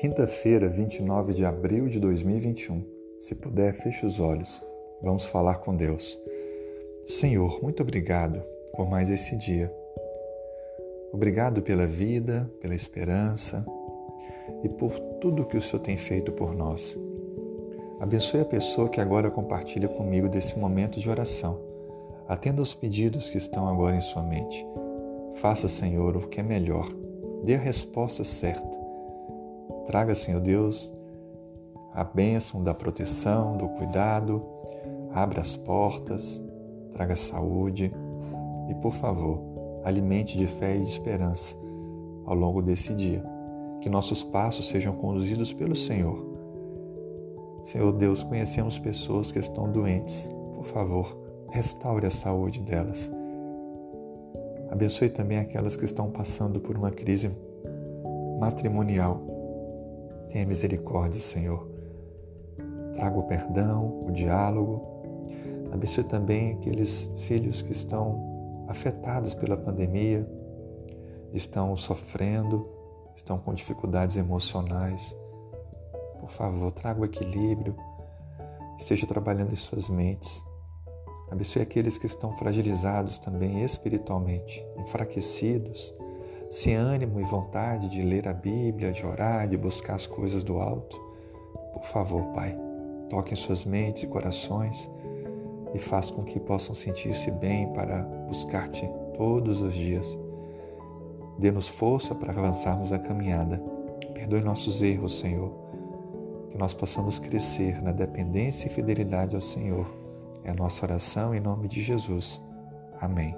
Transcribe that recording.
Quinta-feira, 29 de abril de 2021. Se puder, feche os olhos. Vamos falar com Deus. Senhor, muito obrigado por mais esse dia. Obrigado pela vida, pela esperança e por tudo que o Senhor tem feito por nós. Abençoe a pessoa que agora compartilha comigo desse momento de oração. Atenda aos pedidos que estão agora em sua mente. Faça, Senhor, o que é melhor. Dê a resposta certa Traga, Senhor Deus, a bênção da proteção, do cuidado, abra as portas, traga saúde e, por favor, alimente de fé e de esperança ao longo desse dia. Que nossos passos sejam conduzidos pelo Senhor. Senhor Deus, conhecemos pessoas que estão doentes. Por favor, restaure a saúde delas. Abençoe também aquelas que estão passando por uma crise matrimonial Tenha misericórdia, Senhor. Traga o perdão, o diálogo. Abençoe também aqueles filhos que estão afetados pela pandemia, estão sofrendo, estão com dificuldades emocionais. Por favor, traga o equilíbrio, esteja trabalhando em suas mentes. Abençoe aqueles que estão fragilizados também espiritualmente, enfraquecidos sem ânimo e vontade de ler a Bíblia, de orar, de buscar as coisas do alto, por favor, Pai, toque em suas mentes e corações e faça com que possam sentir-se bem para buscar-te todos os dias. Dê-nos força para avançarmos a caminhada. Perdoe nossos erros, Senhor. Que nós possamos crescer na dependência e fidelidade ao Senhor. É a nossa oração em nome de Jesus. Amém.